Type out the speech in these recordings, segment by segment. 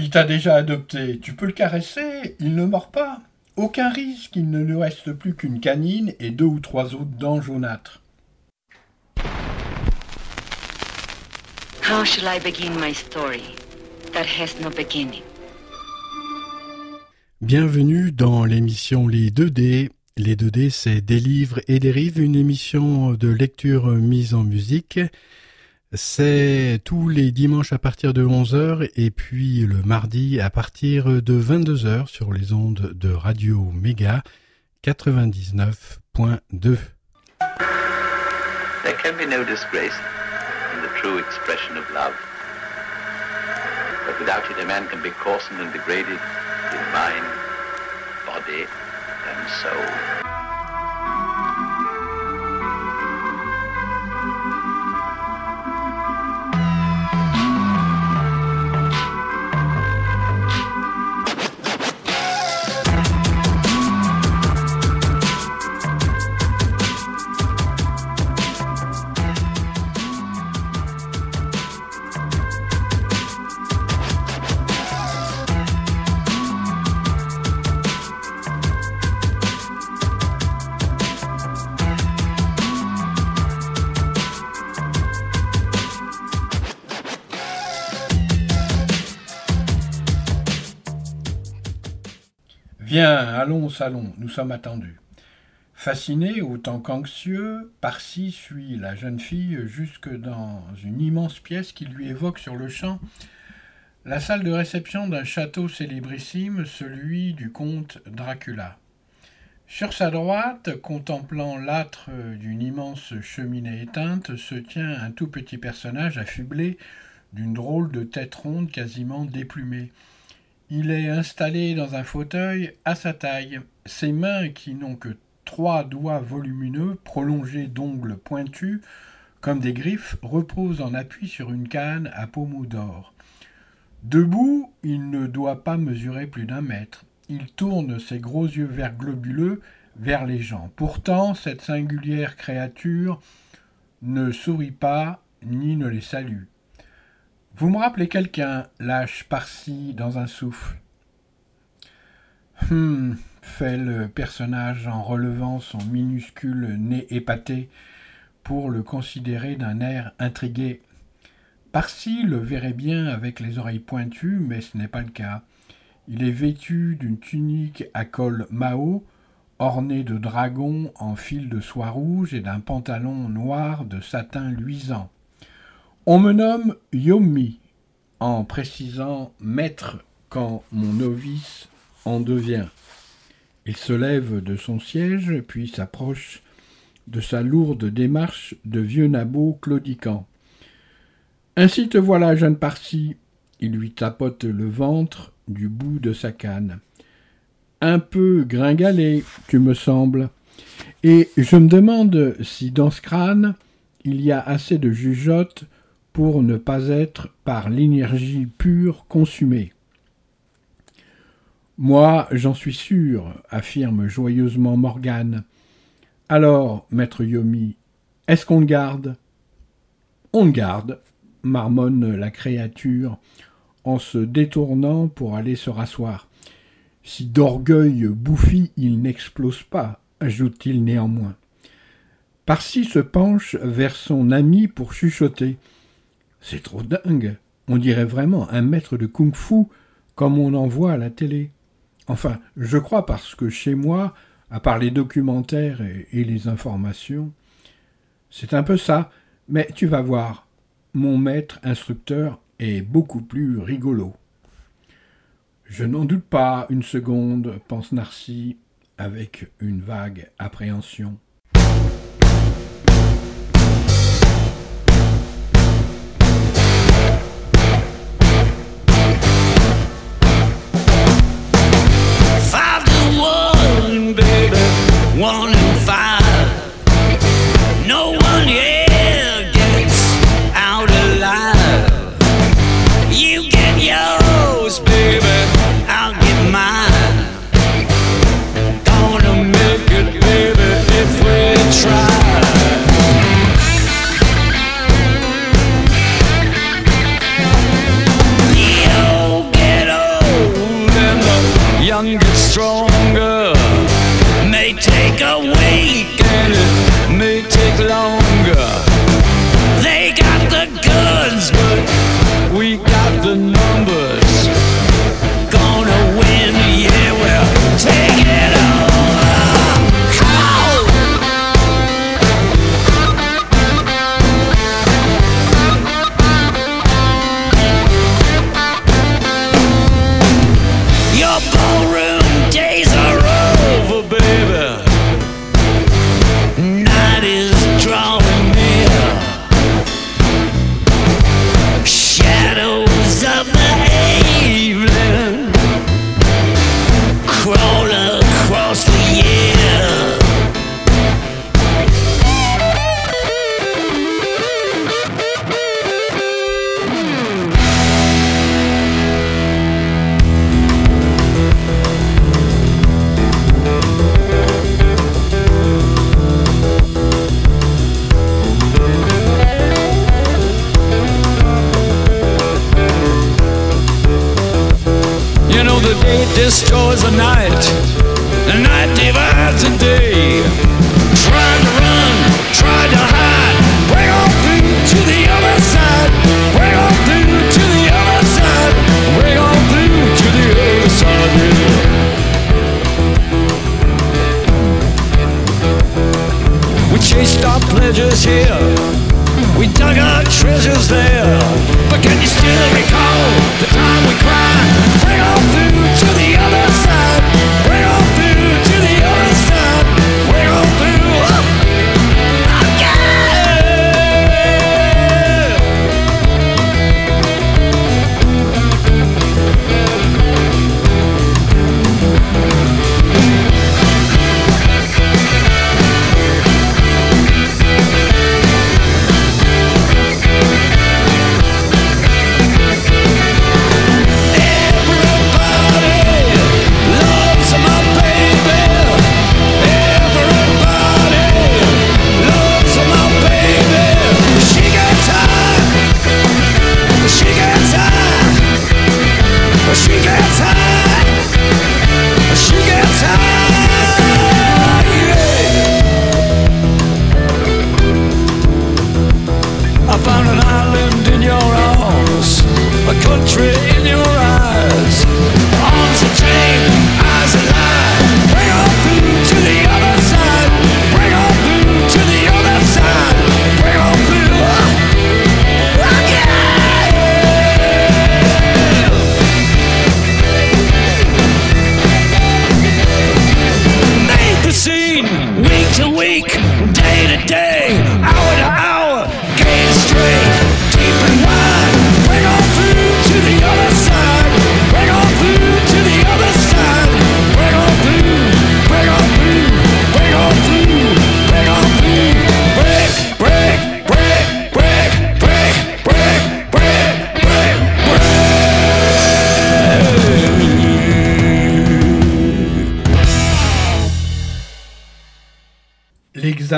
Il t'a déjà adopté, tu peux le caresser, il ne mord pas. Aucun risque, il ne lui reste plus qu'une canine et deux ou trois autres dents jaunâtres. How shall I begin my story that has no beginning? Bienvenue dans l'émission Les 2D. Les 2D, c'est des livres et des rives, une émission de lecture mise en musique. C'est tous les dimanches à partir de 11h et puis le mardi à partir de 22h sur les ondes de Radio Méga 99.2. There can be no disgrace in the true expression of love. But without it, a man can be coarsened and degraded in mind, body, and soul. Viens, allons au salon, nous sommes attendus. Fasciné autant qu'anxieux, Parsi suit la jeune fille jusque dans une immense pièce qui lui évoque sur le champ la salle de réception d'un château célébrissime, celui du comte Dracula. Sur sa droite, contemplant l'âtre d'une immense cheminée éteinte, se tient un tout petit personnage affublé d'une drôle de tête ronde quasiment déplumée. Il est installé dans un fauteuil à sa taille. Ses mains, qui n'ont que trois doigts volumineux, prolongés d'ongles pointus, comme des griffes, reposent en appui sur une canne à pommeau d'or. Debout, il ne doit pas mesurer plus d'un mètre. Il tourne ses gros yeux verts globuleux vers les gens. Pourtant, cette singulière créature ne sourit pas ni ne les salue. Vous me rappelez quelqu'un, lâche par-ci dans un souffle? Hum, fait le personnage en relevant son minuscule nez épaté pour le considérer d'un air intrigué. Parsi le verrait bien avec les oreilles pointues, mais ce n'est pas le cas. Il est vêtu d'une tunique à col Mao, ornée de dragons en fil de soie rouge et d'un pantalon noir de satin luisant. On me nomme Yomi, en précisant maître quand mon novice en devient. Il se lève de son siège, puis s'approche de sa lourde démarche de vieux nabot claudiquant. Ainsi te voilà, jeune Parsi. Il lui tapote le ventre du bout de sa canne. Un peu gringalé, tu me sembles. Et je me demande si dans ce crâne il y a assez de jugeote pour ne pas être par l'énergie pure consumée. Moi, j'en suis sûr, affirme joyeusement Morgane. Alors, maître Yomi, est-ce qu'on le garde? On le garde, marmonne la créature en se détournant pour aller se rasseoir. Si d'orgueil bouffi il n'explose pas, ajoute-t-il néanmoins. Parsi se penche vers son ami pour chuchoter. C'est trop dingue. On dirait vraiment un maître de kung-fu comme on en voit à la télé. Enfin, je crois parce que chez moi, à part les documentaires et, les informations, c'est un peu ça. Mais tu vas voir, mon maître instructeur est beaucoup plus rigolo. Je n'en doute pas une seconde, pense Narcy avec une vague appréhension. the number.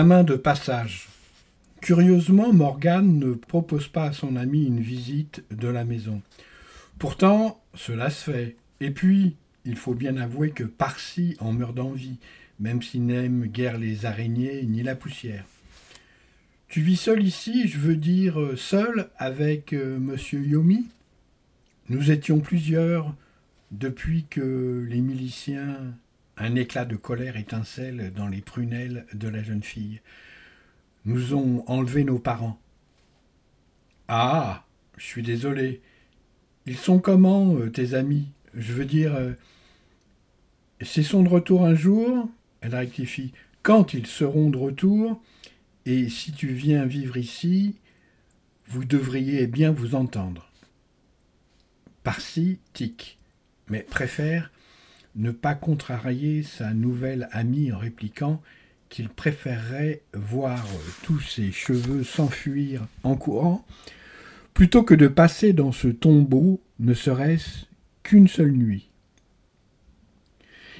L'examen de passage. Curieusement, Morgane ne propose pas à son ami une visite de la maison. Pourtant, cela se fait. Et puis, il faut bien avouer que Parsi en meurt d'envie, même s'il n'aime guère les araignées ni la poussière. Tu vis seul ici, je veux dire euh, seul avec euh, Monsieur Yomi? Nous étions plusieurs depuis que les miliciens un éclat de colère étincelle dans les prunelles de la jeune fille. Nous ont enlevé nos parents. Ah, je suis désolé. Ils sont comment, euh, tes amis? Je veux dire, euh, c'est son de retour un jour? Elle rectifie. Quand ils seront de retour, et si tu viens vivre ici, vous devriez bien vous entendre. Par-ci, tic, mais préfère ne pas contrarier sa nouvelle amie en répliquant qu'il préférerait voir tous ses cheveux s'enfuir en courant, plutôt que de passer dans ce tombeau, ne serait-ce qu'une seule nuit.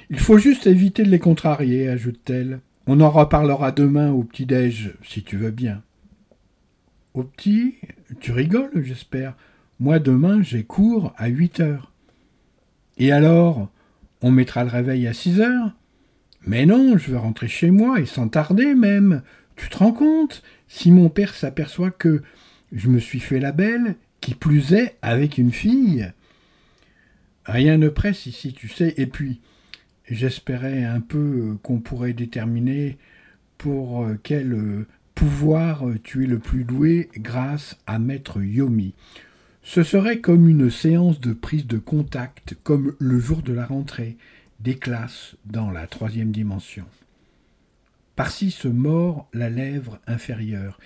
Il faut juste éviter de les contrarier, ajoute-t-elle. On en reparlera demain au petit-déj, si tu veux bien. Au petit, tu rigoles, j'espère. Moi, demain, j'ai cours à huit heures. Et alors, on mettra le réveil à six heures Mais non, je veux rentrer chez moi, et sans tarder même. Tu te rends compte? Si mon père s'aperçoit que je me suis fait la belle, qui plus est avec une fille. Rien ne presse ici, tu sais, et puis j'espérais un peu qu'on pourrait déterminer pour quel pouvoir tu es le plus doué grâce à maître Yomi. Ce serait comme une séance de prise de contact, comme le jour de la rentrée des classes dans la troisième dimension. Par-ci se mord la lèvre inférieure.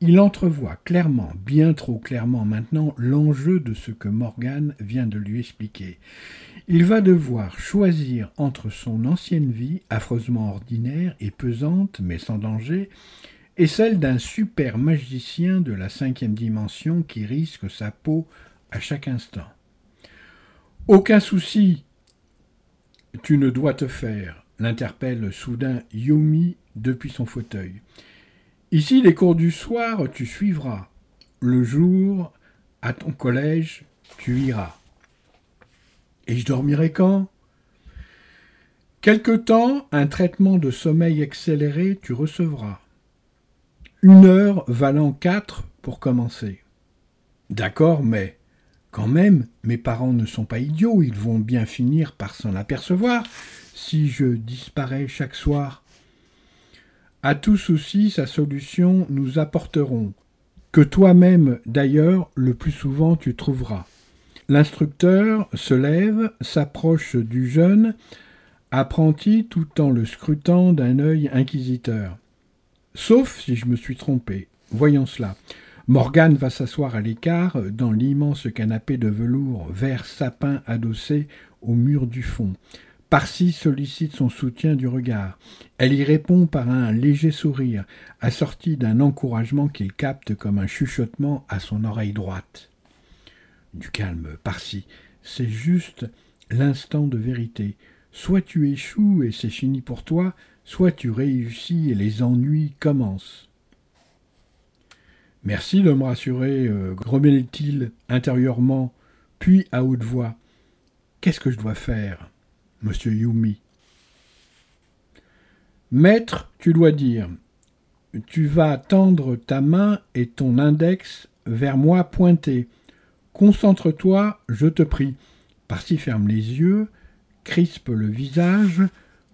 Il entrevoit clairement, bien trop clairement maintenant, l'enjeu de ce que Morgan vient de lui expliquer. Il va devoir choisir entre son ancienne vie, affreusement ordinaire et pesante, mais sans danger, et celle d'un super magicien de la cinquième dimension qui risque sa peau à chaque instant. Aucun souci, tu ne dois te faire, l'interpelle soudain Yomi depuis son fauteuil. Ici, les cours du soir, tu suivras. Le jour, à ton collège, tu iras. Et je dormirai quand? Quelque temps, un traitement de sommeil accéléré tu recevras. Une heure valant quatre pour commencer. D'accord, mais quand même, mes parents ne sont pas idiots, ils vont bien finir par s'en apercevoir si je disparais chaque soir. À tout souci, sa solution nous apporterons, que toi-même d'ailleurs le plus souvent tu trouveras. L'instructeur se lève, s'approche du jeune, apprenti tout en le scrutant d'un œil inquisiteur. Sauf si je me suis trompé. Voyons cela. Morgane va s'asseoir à l'écart dans l'immense canapé de velours vert sapin adossé au mur du fond. Parsi sollicite son soutien du regard. Elle y répond par un léger sourire, assorti d'un encouragement qu'il capte comme un chuchotement à son oreille droite. Du calme, Parsi, c'est juste l'instant de vérité. Soit tu échoues et c'est fini pour toi, soit tu réussis et les ennuis commencent. Merci de me rassurer, euh, grommela-t-il intérieurement, puis à haute voix. Qu'est-ce que je dois faire monsieur Yumi. Maître, tu dois dire, tu vas tendre ta main et ton index vers moi pointé. Concentre-toi, je te prie. Parsi ferme les yeux, crispe le visage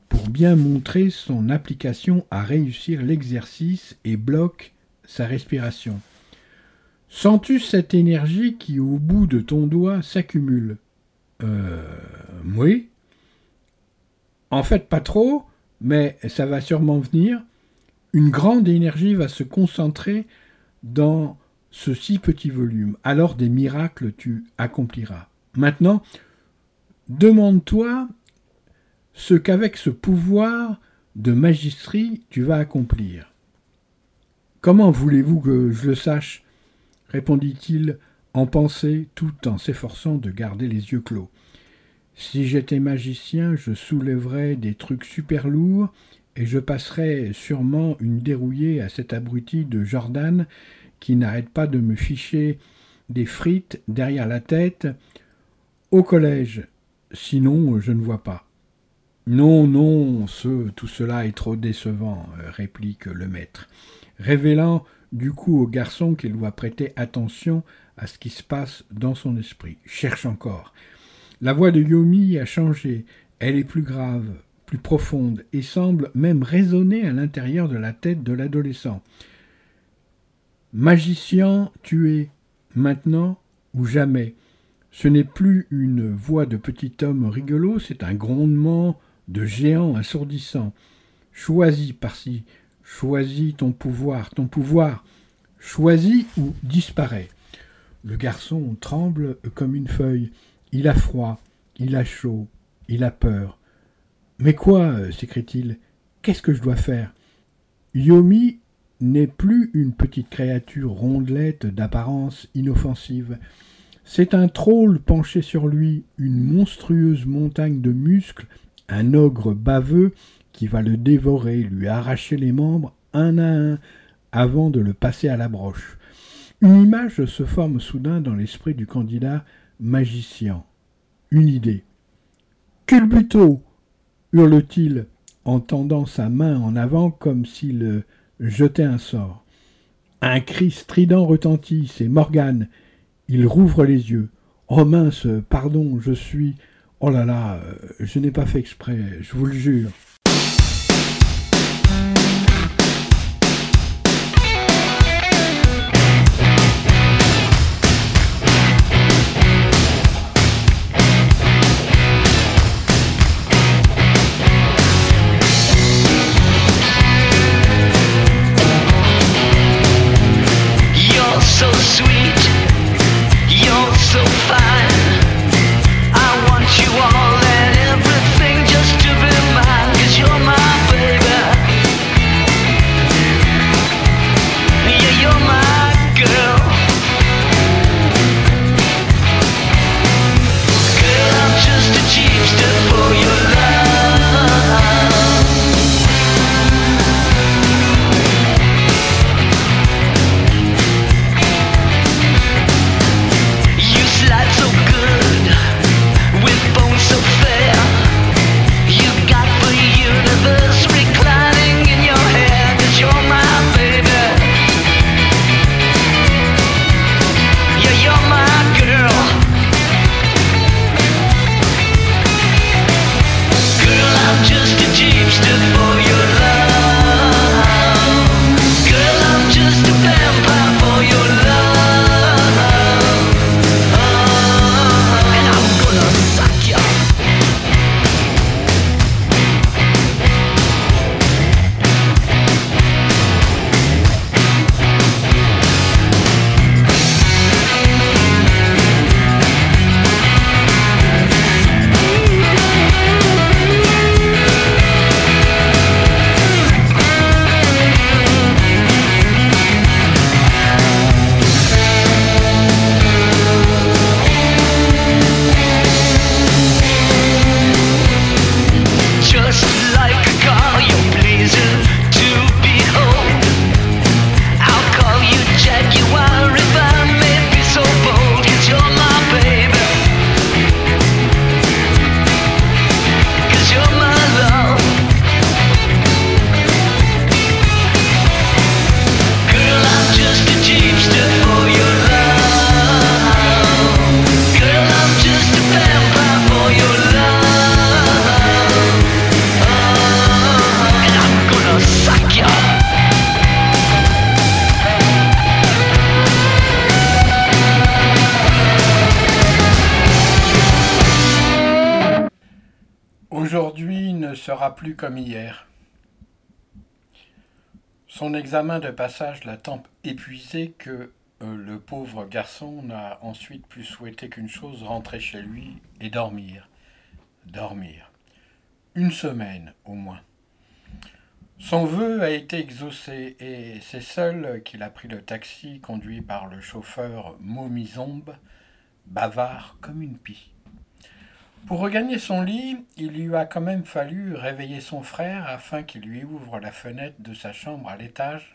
pour bien montrer son application à réussir l'exercice et bloque sa respiration. Sens-tu cette énergie qui au bout de ton doigt s'accumule? Euh. Oui. En fait, pas trop, mais ça va sûrement venir. Une grande énergie va se concentrer dans ce si petit volume. Alors des miracles tu accompliras. Maintenant, demande-toi ce qu'avec ce pouvoir de magistrie tu vas accomplir. Comment voulez-vous que je le sache? répondit-il en pensée tout en s'efforçant de garder les yeux clos. Si j'étais magicien, je soulèverais des trucs super lourds et je passerais sûrement une dérouillée à cet abruti de Jordan qui n'arrête pas de me ficher des frites derrière la tête au collège. Sinon, je ne vois pas. Non, non, ce, tout cela est trop décevant, réplique le maître, révélant du coup au garçon qu'il doit prêter attention à ce qui se passe dans son esprit. Cherche encore. La voix de Yomi a changé. Elle est plus grave, plus profonde, et semble même résonner à l'intérieur de la tête de l'adolescent. Magicien, tu es, maintenant ou jamais. Ce n'est plus une voix de petit homme rigolo, c'est un grondement de géant assourdissant. Choisis par-ci, choisis ton pouvoir, ton pouvoir, choisis ou disparaît. Le garçon tremble comme une feuille. Il a froid, il a chaud, il a peur. Mais quoi s'écrie-t-il Qu'est-ce que je dois faire? Yomi n'est plus une petite créature rondelette d'apparence inoffensive. C'est un troll penché sur lui, une monstrueuse montagne de muscles, un ogre baveux qui va le dévorer, lui arracher les membres un à un avant de le passer à la broche. Une image se forme soudain dans l'esprit du candidat magicien. Une idée. Culbuto hurle-t-il en tendant sa main en avant comme s'il jetait un sort. Un cri strident retentit, c'est Morgane. Il rouvre les yeux. Oh mince, pardon, je suis. Oh là là, je n'ai pas fait exprès, je vous le jure. Plus comme hier. Son examen de passage l'a tant épuisé que euh, le pauvre garçon n'a ensuite plus souhaité qu'une chose, rentrer chez lui et dormir. Dormir. Une semaine au moins. Son vœu a été exaucé et c'est seul qu'il a pris le taxi conduit par le chauffeur Momizombe, bavard comme une pie. Pour regagner son lit, il lui a quand même fallu réveiller son frère afin qu'il lui ouvre la fenêtre de sa chambre à l'étage,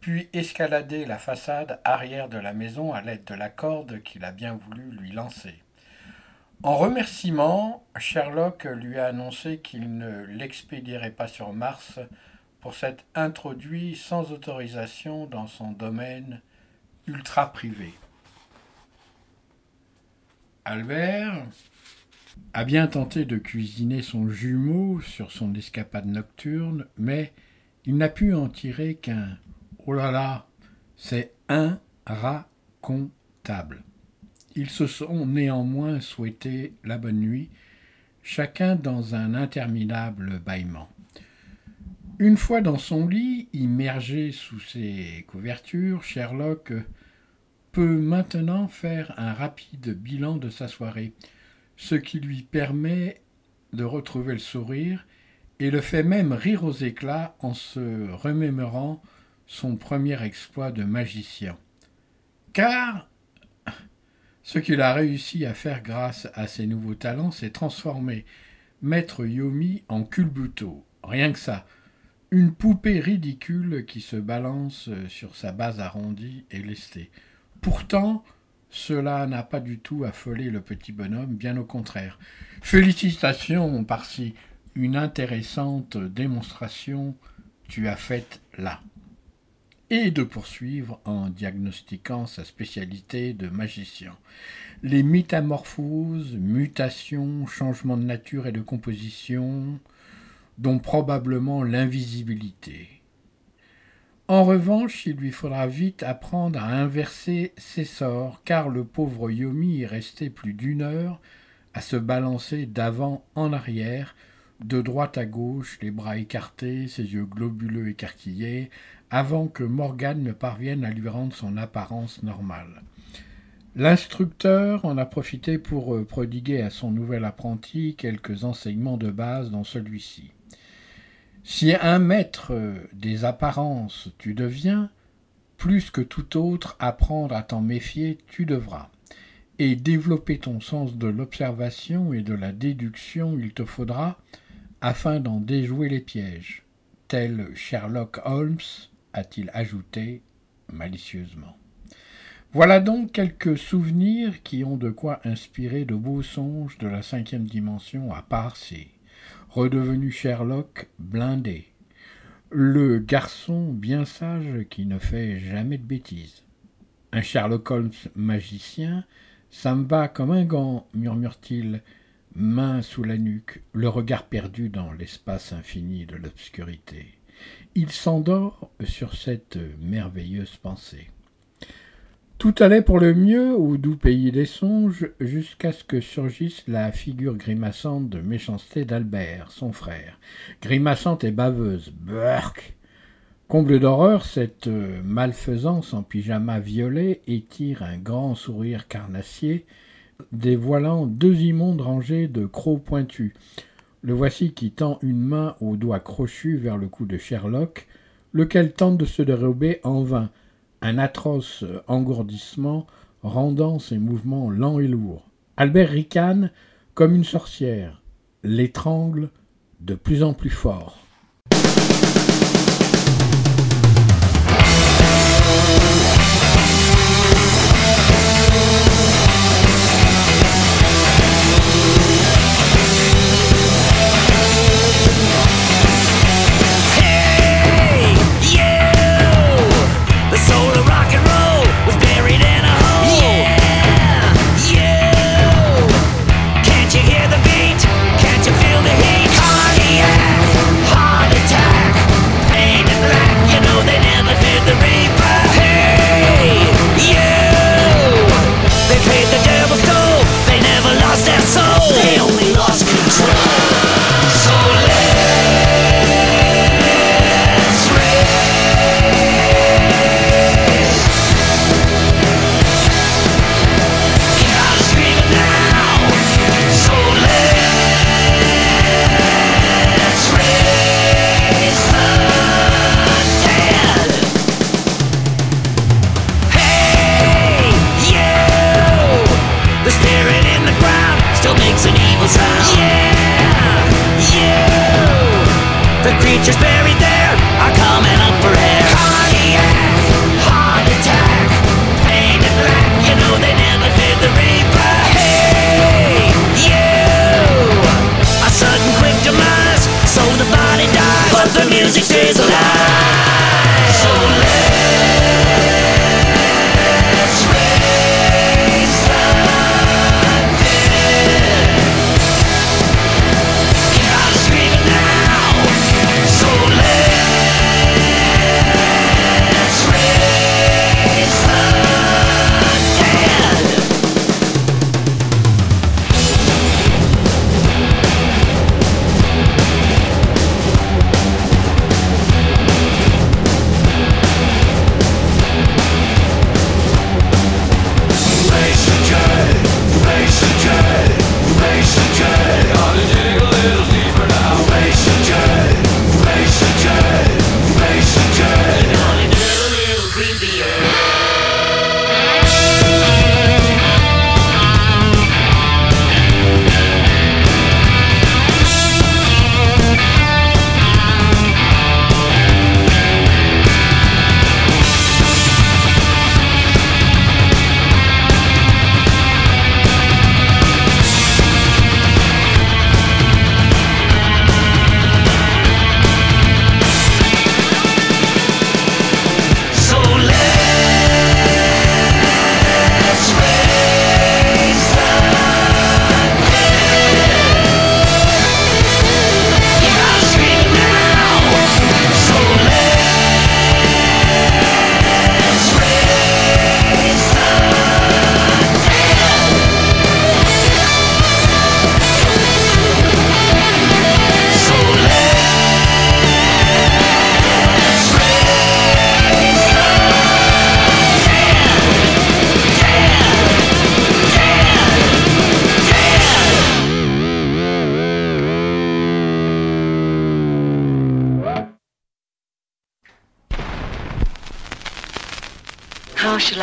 puis escalader la façade arrière de la maison à l'aide de la corde qu'il a bien voulu lui lancer. En remerciement, Sherlock lui a annoncé qu'il ne l'expédierait pas sur Mars pour s'être introduit sans autorisation dans son domaine ultra privé. Albert a bien tenté de cuisiner son jumeau sur son escapade nocturne, mais il n'a pu en tirer qu'un Oh là là, c'est inracontable. Ils se sont néanmoins souhaité la bonne nuit, chacun dans un interminable bâillement. Une fois dans son lit, immergé sous ses couvertures, Sherlock peut maintenant faire un rapide bilan de sa soirée, ce qui lui permet de retrouver le sourire et le fait même rire aux éclats en se remémorant son premier exploit de magicien. Car ce qu'il a réussi à faire grâce à ses nouveaux talents, c'est transformer Maître Yomi en culbuto. Rien que ça. Une poupée ridicule qui se balance sur sa base arrondie et lestée. Pourtant, cela n'a pas du tout affolé le petit bonhomme, bien au contraire. Félicitations par si une intéressante démonstration tu as faite là et de poursuivre en diagnostiquant sa spécialité de magicien. Les métamorphoses, mutations, changements de nature et de composition, dont probablement l'invisibilité. En revanche, il lui faudra vite apprendre à inverser ses sorts, car le pauvre Yomi est resté plus d'une heure à se balancer d'avant en arrière, de droite à gauche, les bras écartés, ses yeux globuleux écarquillés, avant que Morgan ne parvienne à lui rendre son apparence normale. L'instructeur en a profité pour euh, prodiguer à son nouvel apprenti quelques enseignements de base dans celui-ci. Si un maître des apparences tu deviens, plus que tout autre apprendre à t'en méfier tu devras. Et développer ton sens de l'observation et de la déduction il te faudra afin d'en déjouer les pièges, tel Sherlock Holmes a-t-il ajouté malicieusement. Voilà donc quelques souvenirs qui ont de quoi inspirer de beaux songes de la cinquième dimension à Parsi, redevenu Sherlock blindé, le garçon bien sage qui ne fait jamais de bêtises. Un Sherlock Holmes magicien, ça me va comme un gant, murmure-t-il, main sous la nuque, le regard perdu dans l'espace infini de l'obscurité il s'endort sur cette merveilleuse pensée. Tout allait pour le mieux au doux pays des songes, jusqu'à ce que surgisse la figure grimaçante de méchanceté d'Albert, son frère. Grimaçante et baveuse. Burk Comble d'horreur, cette malfaisance en pyjama violet étire un grand sourire carnassier, dévoilant deux immondes rangées de crocs pointus. Le voici qui tend une main au doigt crochu vers le cou de Sherlock, lequel tente de se dérober en vain, un atroce engourdissement rendant ses mouvements lents et lourds. Albert ricane comme une sorcière, l'étrangle de plus en plus fort.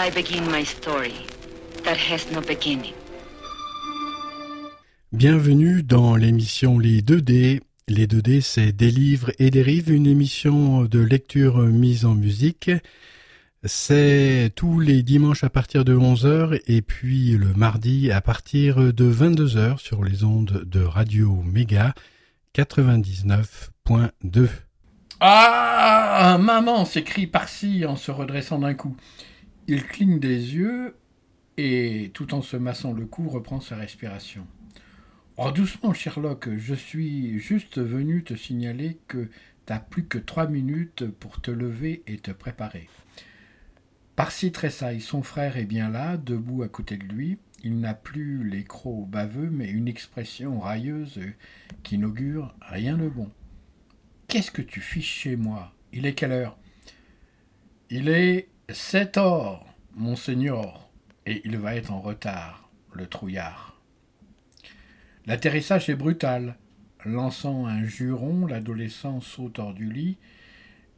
I begin my story that has no beginning? Bienvenue dans l'émission Les 2D. Les 2D, c'est des livres et des rives, une émission de lecture mise en musique. C'est tous les dimanches à partir de 11h et puis le mardi à partir de 22h sur les ondes de Radio Méga 99.2. Ah Maman s'écrie Parsi en se redressant d'un coup. Il cligne des yeux et, tout en se massant le cou, reprend sa respiration. Oh, doucement, Sherlock, je suis juste venu te signaler que t'as plus que trois minutes pour te lever et te préparer. Parsi tressaille, son frère est bien là, debout à côté de lui. Il n'a plus les crocs baveux, mais une expression railleuse qui n'augure rien de bon. Qu'est-ce que tu fiches chez moi? Il est quelle heure? Il est sept heures, monseigneur, et il va être en retard, le trouillard. L'atterrissage est brutal. Lançant un juron, l'adolescent saute hors du lit,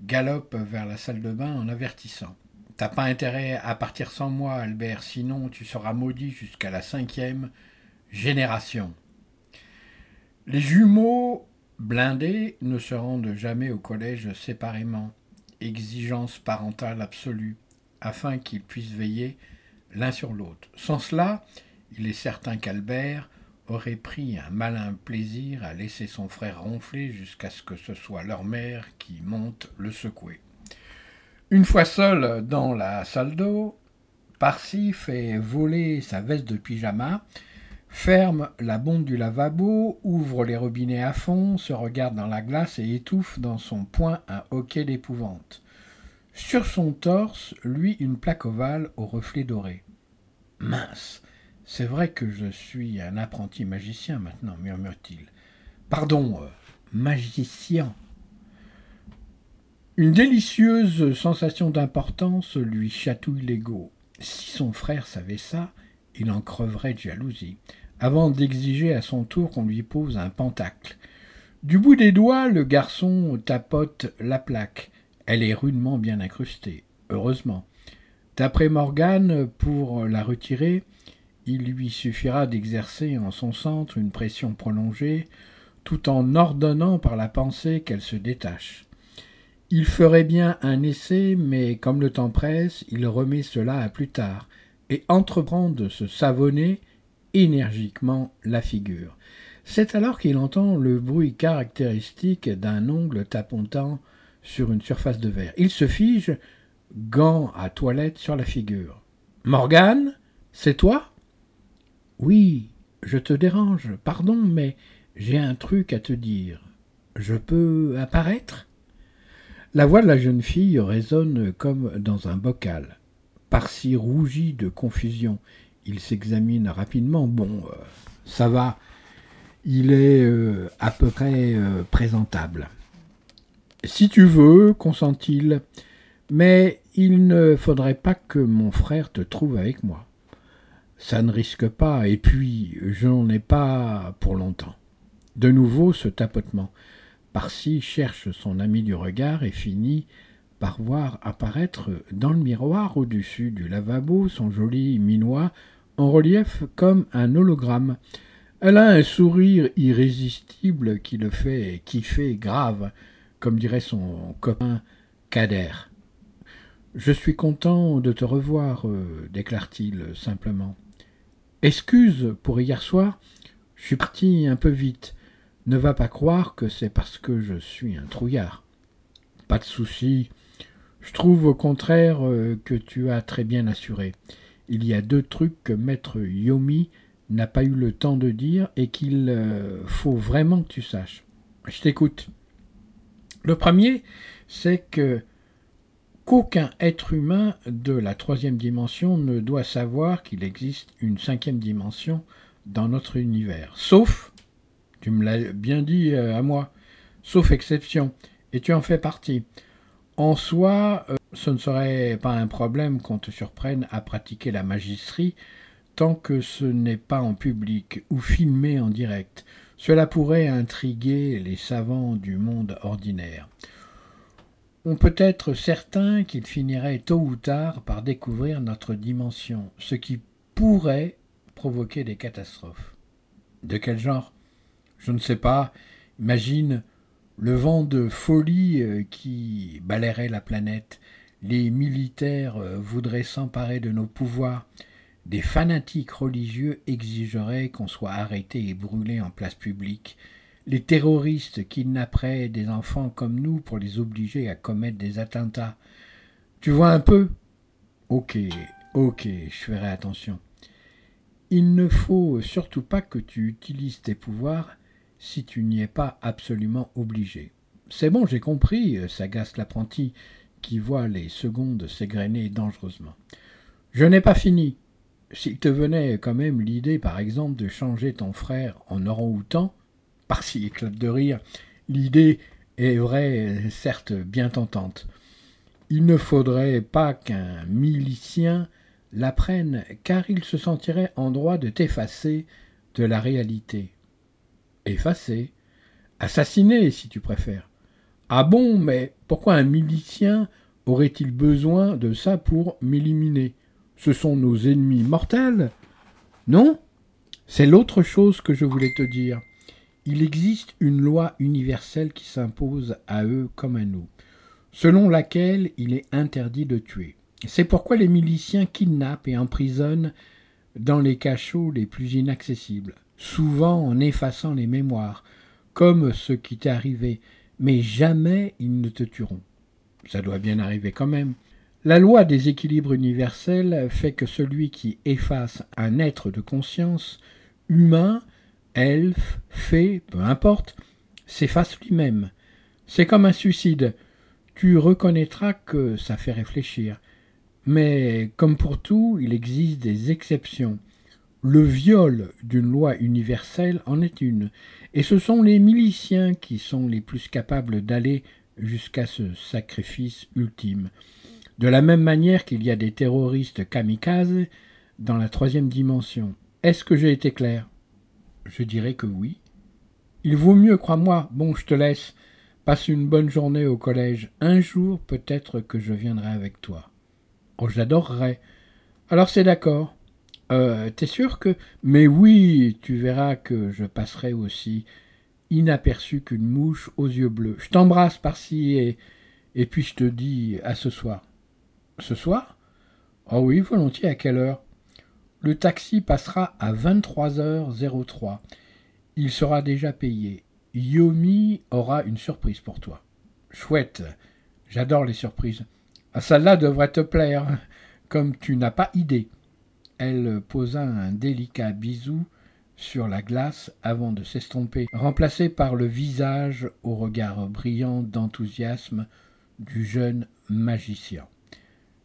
galope vers la salle de bain en avertissant. T'as pas intérêt à partir sans moi, Albert, sinon tu seras maudit jusqu'à la cinquième génération. Les jumeaux blindés ne se rendent jamais au collège séparément. Exigence parentale absolue, afin qu'ils puissent veiller l'un sur l'autre. Sans cela, il est certain qu'Albert aurait pris un malin plaisir à laisser son frère ronfler jusqu'à ce que ce soit leur mère qui monte le secouer. Une fois seul dans la salle d'eau, Parsi fait voler sa veste de pyjama, ferme la bonde du lavabo, ouvre les robinets à fond, se regarde dans la glace et étouffe dans son poing un hoquet d'épouvante. Sur son torse, lui, une plaque ovale au reflet doré. Mince, c'est vrai que je suis un apprenti magicien maintenant, murmure-t-il. Pardon, euh, magicien. Une délicieuse sensation d'importance lui chatouille l'ego. Si son frère savait ça, il en creverait de jalousie, avant d'exiger à son tour qu'on lui pose un pentacle. Du bout des doigts, le garçon tapote la plaque. Elle est rudement bien incrustée, heureusement. D'après Morgane, pour la retirer, il lui suffira d'exercer en son centre une pression prolongée, tout en ordonnant par la pensée qu'elle se détache. Il ferait bien un essai, mais comme le temps presse, il remet cela à plus tard, et entreprend de se savonner énergiquement la figure. C'est alors qu'il entend le bruit caractéristique d'un ongle tapotant sur une surface de verre. Il se fige, gant à toilette sur la figure. Morgane, c'est toi? Oui, je te dérange, pardon, mais j'ai un truc à te dire. Je peux apparaître? La voix de la jeune fille résonne comme dans un bocal. Parsi rougit de confusion. Il s'examine rapidement. Bon, euh, ça va. Il est euh, à peu près euh, présentable. Si tu veux, consent-il, mais il ne faudrait pas que mon frère te trouve avec moi. Ça ne risque pas, et puis je n'en ai pas pour longtemps. De nouveau ce tapotement. Parsi cherche son ami du regard et finit par voir apparaître dans le miroir au-dessus du lavabo son joli minois en relief comme un hologramme. Elle a un sourire irrésistible qui le fait kiffer grave, comme dirait son copain Kader. Je suis content de te revoir, euh, déclare-t-il simplement. Excuse pour hier soir, je suis parti un peu vite. Ne va pas croire que c'est parce que je suis un trouillard. Pas de souci. Je trouve au contraire euh, que tu as très bien assuré. Il y a deux trucs que maître Yomi n'a pas eu le temps de dire et qu'il euh, faut vraiment que tu saches. Je t'écoute. Le premier, c'est que qu'aucun être humain de la troisième dimension ne doit savoir qu'il existe une cinquième dimension dans notre univers. Sauf, tu me l'as bien dit euh, à moi, sauf exception, et tu en fais partie. En soi, euh, ce ne serait pas un problème qu'on te surprenne à pratiquer la magistrie tant que ce n'est pas en public ou filmé en direct. Cela pourrait intriguer les savants du monde ordinaire. On peut être certain qu'il finirait tôt ou tard par découvrir notre dimension, ce qui pourrait provoquer des catastrophes. De quel genre? Je ne sais pas. Imagine le vent de folie euh, qui balayerait la planète. Les militaires euh, voudraient s'emparer de nos pouvoirs. Des fanatiques religieux exigeraient qu'on soit arrêté et brûlé en place publique. Les terroristes kidnapperaient des enfants comme nous pour les obliger à commettre des attentats. Tu vois un peu? Ok, ok, je ferai attention. Il ne faut surtout pas que tu utilises tes pouvoirs si tu n'y es pas absolument obligé. C'est bon, j'ai compris, s'agace l'apprenti, qui voit les secondes s'égrener dangereusement. Je n'ai pas fini. S'il te venait quand même l'idée, par exemple, de changer ton frère en orang-outan, par s'y éclate de rire, l'idée est vraie, certes bien tentante. Il ne faudrait pas qu'un milicien l'apprenne, car il se sentirait en droit de t'effacer de la réalité. Effacer Assassiner, si tu préfères. Ah bon, mais pourquoi un milicien aurait-il besoin de ça pour m'éliminer? Ce sont nos ennemis mortels Non C'est l'autre chose que je voulais te dire. Il existe une loi universelle qui s'impose à eux comme à nous, selon laquelle il est interdit de tuer. C'est pourquoi les miliciens kidnappent et emprisonnent dans les cachots les plus inaccessibles, souvent en effaçant les mémoires, comme ce qui t'est arrivé, mais jamais ils ne te tueront. Ça doit bien arriver quand même. La loi des équilibres universels fait que celui qui efface un être de conscience, humain, elfe, fée, peu importe, s'efface lui-même. C'est comme un suicide. Tu reconnaîtras que ça fait réfléchir. Mais comme pour tout, il existe des exceptions. Le viol d'une loi universelle en est une, et ce sont les miliciens qui sont les plus capables d'aller jusqu'à ce sacrifice ultime. De la même manière qu'il y a des terroristes kamikazes dans la troisième dimension. Est-ce que j'ai été clair? Je dirais que oui. Il vaut mieux, crois-moi. Bon, je te laisse. Passe une bonne journée au collège. Un jour, peut-être que je viendrai avec toi. Oh, j'adorerais. Alors c'est d'accord. Euh, t'es sûr que. Mais oui, tu verras que je passerai aussi. inaperçu qu'une mouche aux yeux bleus. Je t'embrasse par-ci et, et puis je te dis à ce soir. Ce soir? Oh oui, volontiers, à quelle heure? Le taxi passera à 23h03. Il sera déjà payé. Yomi aura une surprise pour toi. Chouette, j'adore les surprises. Ah, celle-là devrait te plaire, comme tu n'as pas idée. Elle posa un délicat bisou sur la glace avant de s'estomper, remplacé par le visage au regard brillant d'enthousiasme du jeune magicien.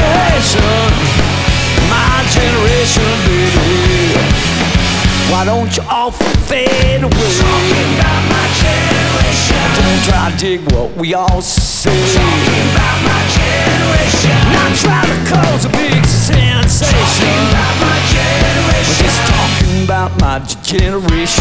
generation. My generation. Baby. Why don't you all fade away? Talking about my generation. Don't try to dig what we all say. Talking about my generation. Not trying to cause a big sensation. Talking about my generation. We're just talking about my generation.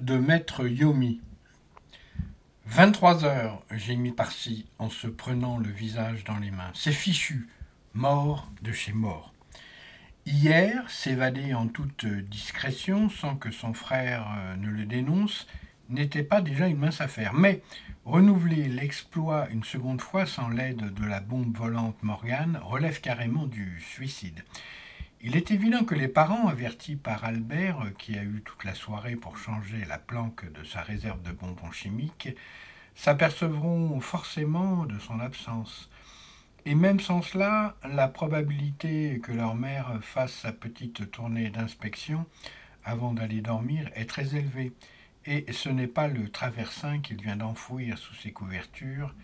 De Maître Yomi. 23 heures, gémit Parsi en se prenant le visage dans les mains. C'est fichu, mort de chez mort. Hier, s'évader en toute discrétion, sans que son frère euh, ne le dénonce, n'était pas déjà une mince affaire. Mais renouveler l'exploit une seconde fois sans l'aide de la bombe volante Morgane relève carrément du suicide. Il est évident que les parents, avertis par Albert, qui a eu toute la soirée pour changer la planque de sa réserve de bonbons chimiques, s'apercevront forcément de son absence. Et même sans cela, la probabilité que leur mère fasse sa petite tournée d'inspection avant d'aller dormir est très élevée. Et ce n'est pas le traversin qu'il vient d'enfouir sous ses couvertures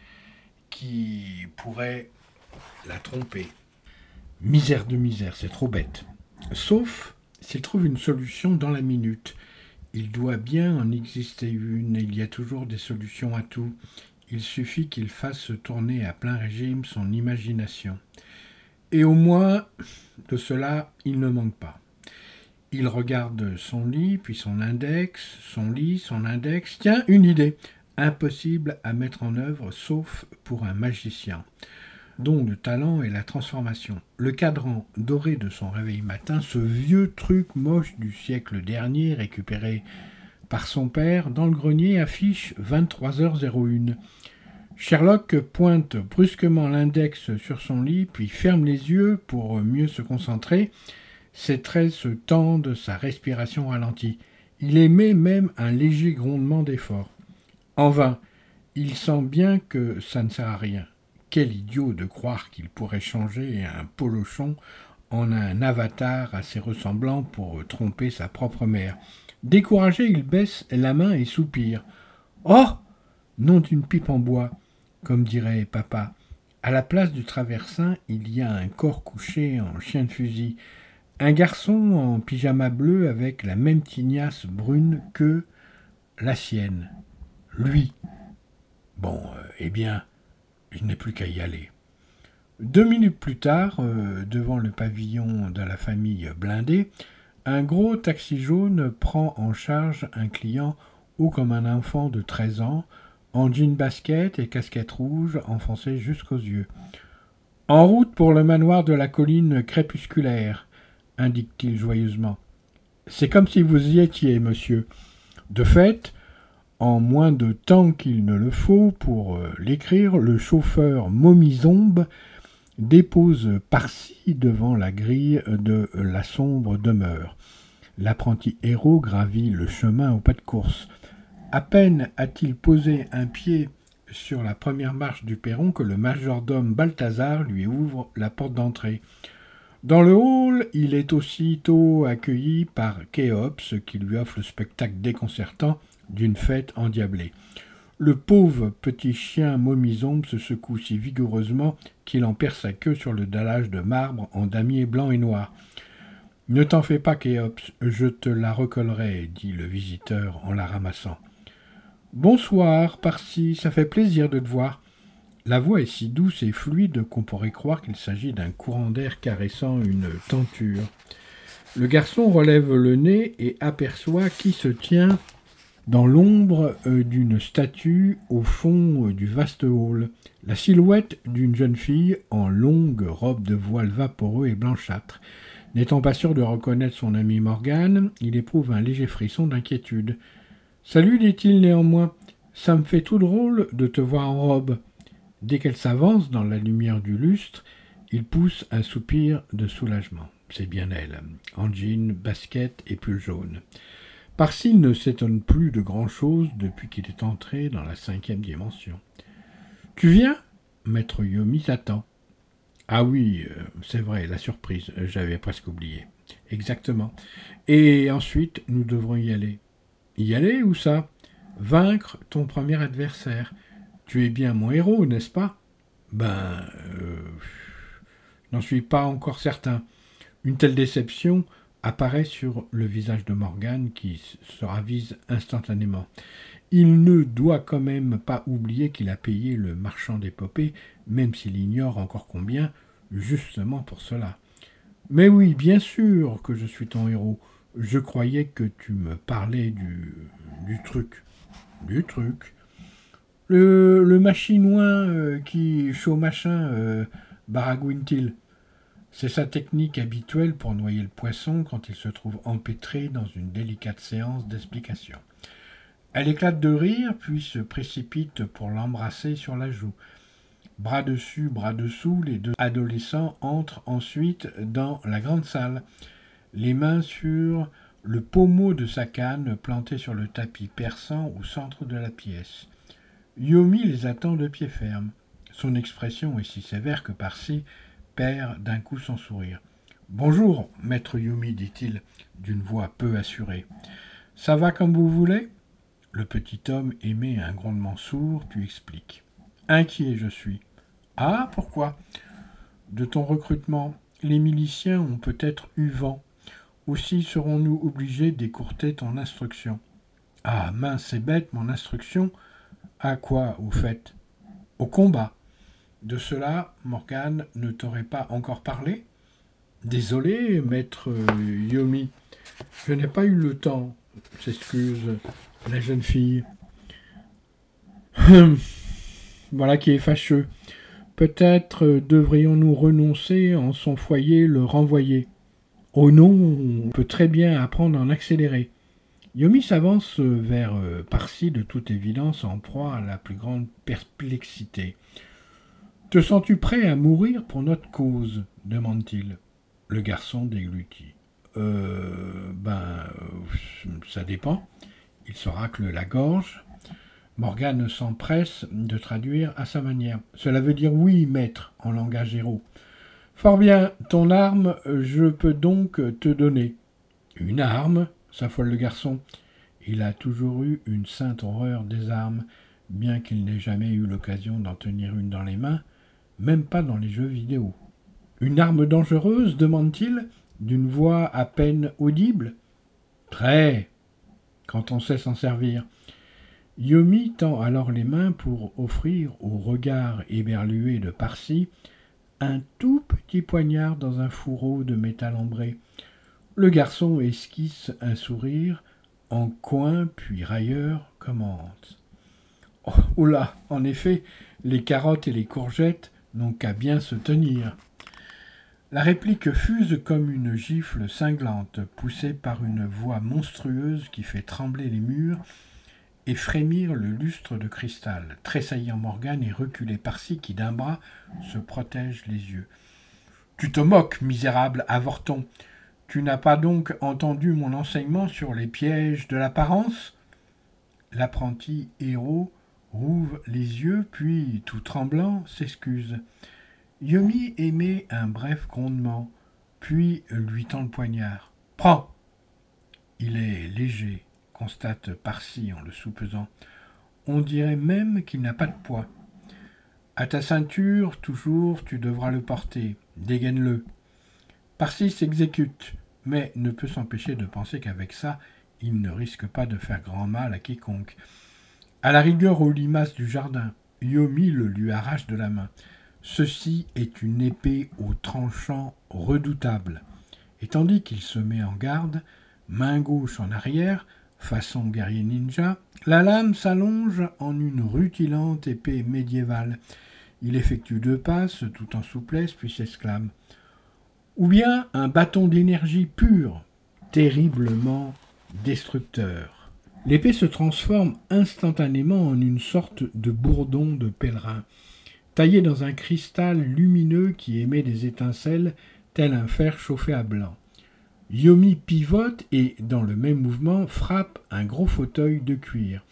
qui pourrait la tromper. Misère de misère, c'est trop bête. Sauf s'il trouve une solution dans la minute. Il doit bien en exister une, il y a toujours des solutions à tout. Il suffit qu'il fasse tourner à plein régime son imagination. Et au moins, de cela, il ne manque pas. Il regarde son lit, puis son index, son lit, son index. Tiens, une idée. Impossible à mettre en œuvre, sauf pour un magicien. Dont le talent et la transformation. Le cadran doré de son réveil matin, ce vieux truc moche du siècle dernier récupéré par son père dans le grenier affiche 23h01. Sherlock pointe brusquement l'index sur son lit, puis ferme les yeux pour mieux se concentrer. Ses traits se tendent, sa respiration ralentit. Il émet même un léger grondement d'effort. En vain, il sent bien que ça ne sert à rien. Quel idiot de croire qu'il pourrait changer un polochon en un avatar assez ressemblant pour tromper sa propre mère. Découragé, il baisse la main et soupire. Oh Nom d'une pipe en bois, comme dirait papa. À la place du traversin, il y a un corps couché en chien de fusil. Un garçon en pyjama bleu avec la même tignasse brune que la sienne. Lui. Bon, euh, eh bien, je n'ai plus qu'à y aller. Deux minutes plus tard, euh, devant le pavillon de la famille blindée, un gros taxi jaune prend en charge un client haut comme un enfant de 13 ans, en jean basket et casquette rouge enfoncée jusqu'aux yeux. En route pour le manoir de la colline crépusculaire, indique-t-il joyeusement. C'est comme si vous y étiez, monsieur. De fait, en moins de temps qu'il ne le faut pour euh, l'écrire, le chauffeur Momizombe dépose par-ci devant la grille de la sombre demeure. L'apprenti héros gravit le chemin au pas de course. À peine a-t-il posé un pied sur la première marche du perron que le majordome Balthazar lui ouvre la porte d'entrée. Dans le hall, il est aussitôt accueilli par Khéops qui lui offre le spectacle déconcertant d'une fête endiablée. Le pauvre petit chien momizombe se secoue si vigoureusement qu'il en perd sa queue sur le dallage de marbre en damier blanc et noir. Ne t'en fais pas, Khéops, je te la recollerai, dit le visiteur en la ramassant. Bonsoir, Parsi, ça fait plaisir de te voir. La voix est si douce et fluide qu'on pourrait croire qu'il s'agit d'un courant d'air caressant une tenture. Le garçon relève le nez et aperçoit qui se tient dans l'ombre euh, d'une statue au fond euh, du vaste hall, la silhouette d'une jeune fille en longue robe de voile vaporeux et blanchâtre. N'étant pas sûr de reconnaître son ami Morgane, il éprouve un léger frisson d'inquiétude. Salut, dit-il néanmoins, ça me fait tout drôle de te voir en robe. Dès qu'elle s'avance dans la lumière du lustre, il pousse un soupir de soulagement. C'est bien elle, en jean, basket et pull jaune. Parsil ne s'étonne plus de grand-chose depuis qu'il est entré dans la cinquième dimension. Tu viens Maître Yomi t'attend. Ah oui, euh, c'est vrai, la surprise, j'avais presque oublié. Exactement. Et ensuite, nous devrons y aller. Y aller, où ça? Vaincre ton premier adversaire. Tu es bien mon héros, n'est-ce pas? Ben, euh, n'en suis pas encore certain. Une telle déception apparaît sur le visage de Morgan qui se ravise instantanément. Il ne doit quand même pas oublier qu'il a payé le marchand d'épopée, même s'il ignore encore combien, justement pour cela. Mais oui, bien sûr que je suis ton héros. Je croyais que tu me parlais du, du truc. Du truc. Le, le machinois euh, qui, chaud machin, euh, c'est sa technique habituelle pour noyer le poisson quand il se trouve empêtré dans une délicate séance d'explication. Elle éclate de rire, puis se précipite pour l'embrasser sur la joue. Bras dessus, bras dessous, les deux adolescents entrent ensuite dans la grande salle, les mains sur le pommeau de sa canne planté sur le tapis perçant au centre de la pièce. Yomi les attend de pied ferme. Son expression est si sévère que par-ci, d'un coup son sourire. Bonjour, maître Yumi, dit-il d'une voix peu assurée. Ça va comme vous voulez? Le petit homme émet un grondement sourd, puis explique. Inquiet je suis. Ah, pourquoi? De ton recrutement. Les miliciens ont peut-être eu vent. Aussi serons-nous obligés d'écourter ton instruction. Ah, mince et bête, mon instruction? À quoi, au fait? Au combat. De cela, Morgane ne t'aurait pas encore parlé? Désolé, maître Yomi, je n'ai pas eu le temps, s'excuse la jeune fille. voilà qui est fâcheux. Peut-être devrions-nous renoncer en son foyer, le renvoyer? Oh non, on peut très bien apprendre en accéléré. Yomi s'avance vers euh, Parsi de toute évidence en proie à la plus grande perplexité. Te sens-tu prêt à mourir pour notre cause demande-t-il. Le garçon déglutit. Euh. Ben. Euh, ça dépend. Il se racle la gorge. Morgane s'empresse de traduire à sa manière. Cela veut dire oui, maître, en langage héros. Fort bien, ton arme, je peux donc te donner. Une arme s'affole le garçon. Il a toujours eu une sainte horreur des armes, bien qu'il n'ait jamais eu l'occasion d'en tenir une dans les mains, même pas dans les jeux vidéo. Une arme dangereuse demande-t-il, d'une voix à peine audible? Très, quand on sait s'en servir. Yomi tend alors les mains pour offrir au regard éberlué de Parsi un tout petit poignard dans un fourreau de métal ambré. Le garçon esquisse un sourire, en coin puis railleur commente. Oh, oh là, en effet, les carottes et les courgettes qu'à bien se tenir. La réplique fuse comme une gifle cinglante, poussée par une voix monstrueuse qui fait trembler les murs et frémir le lustre de cristal, tressaillant Morgane et reculé par-ci qui d'un bras se protège les yeux. Tu te moques, misérable avorton. Tu n'as pas donc entendu mon enseignement sur les pièges de l'apparence? L'apprenti héros rouvre les yeux, puis, tout tremblant, s'excuse. Yomi émet un bref grondement, puis lui tend le poignard. Prends Il est léger, constate Parsi en le soupesant. On dirait même qu'il n'a pas de poids. À ta ceinture, toujours, tu devras le porter. Dégaine-le. Parsi s'exécute, mais ne peut s'empêcher de penser qu'avec ça, il ne risque pas de faire grand mal à quiconque. À la rigueur aux limaces du jardin, Yomi le lui arrache de la main. Ceci est une épée au tranchant redoutable. Et tandis qu'il se met en garde, main gauche en arrière, façon guerrier ninja, la lame s'allonge en une rutilante épée médiévale. Il effectue deux passes tout en souplesse, puis s'exclame. Ou bien un bâton d'énergie pure, terriblement destructeur. L'épée se transforme instantanément en une sorte de bourdon de pèlerin, taillé dans un cristal lumineux qui émet des étincelles tel un fer chauffé à blanc. Yomi pivote et, dans le même mouvement, frappe un gros fauteuil de cuir.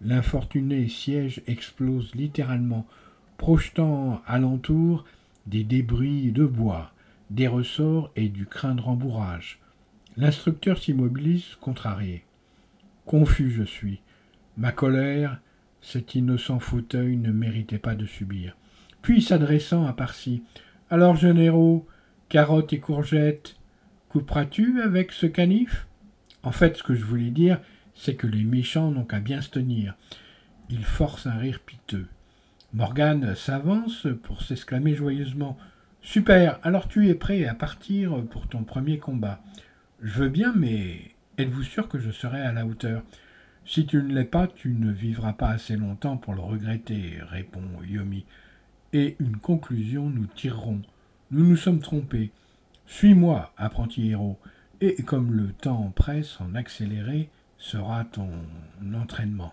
L'infortuné siège explose littéralement, projetant alentour des débris de bois, des ressorts et du crin de rembourrage. L'instructeur s'immobilise, contrarié. Confus je suis. Ma colère, cet innocent fauteuil ne méritait pas de subir. Puis, s'adressant à Parsi, Alors, héros, carottes et courgettes, Couperas-tu avec ce canif? En fait, ce que je voulais dire, c'est que les méchants n'ont qu'à bien se tenir. Il force un rire piteux. Morgane s'avance pour s'exclamer joyeusement. Super, alors tu es prêt à partir pour ton premier combat. Je veux bien, mais êtes-vous sûr que je serai à la hauteur? Si tu ne l'es pas, tu ne vivras pas assez longtemps pour le regretter, répond Yomi. Et une conclusion nous tirerons. Nous nous sommes trompés. Suis-moi, apprenti héros, et comme le temps presse en accéléré, sera ton entraînement.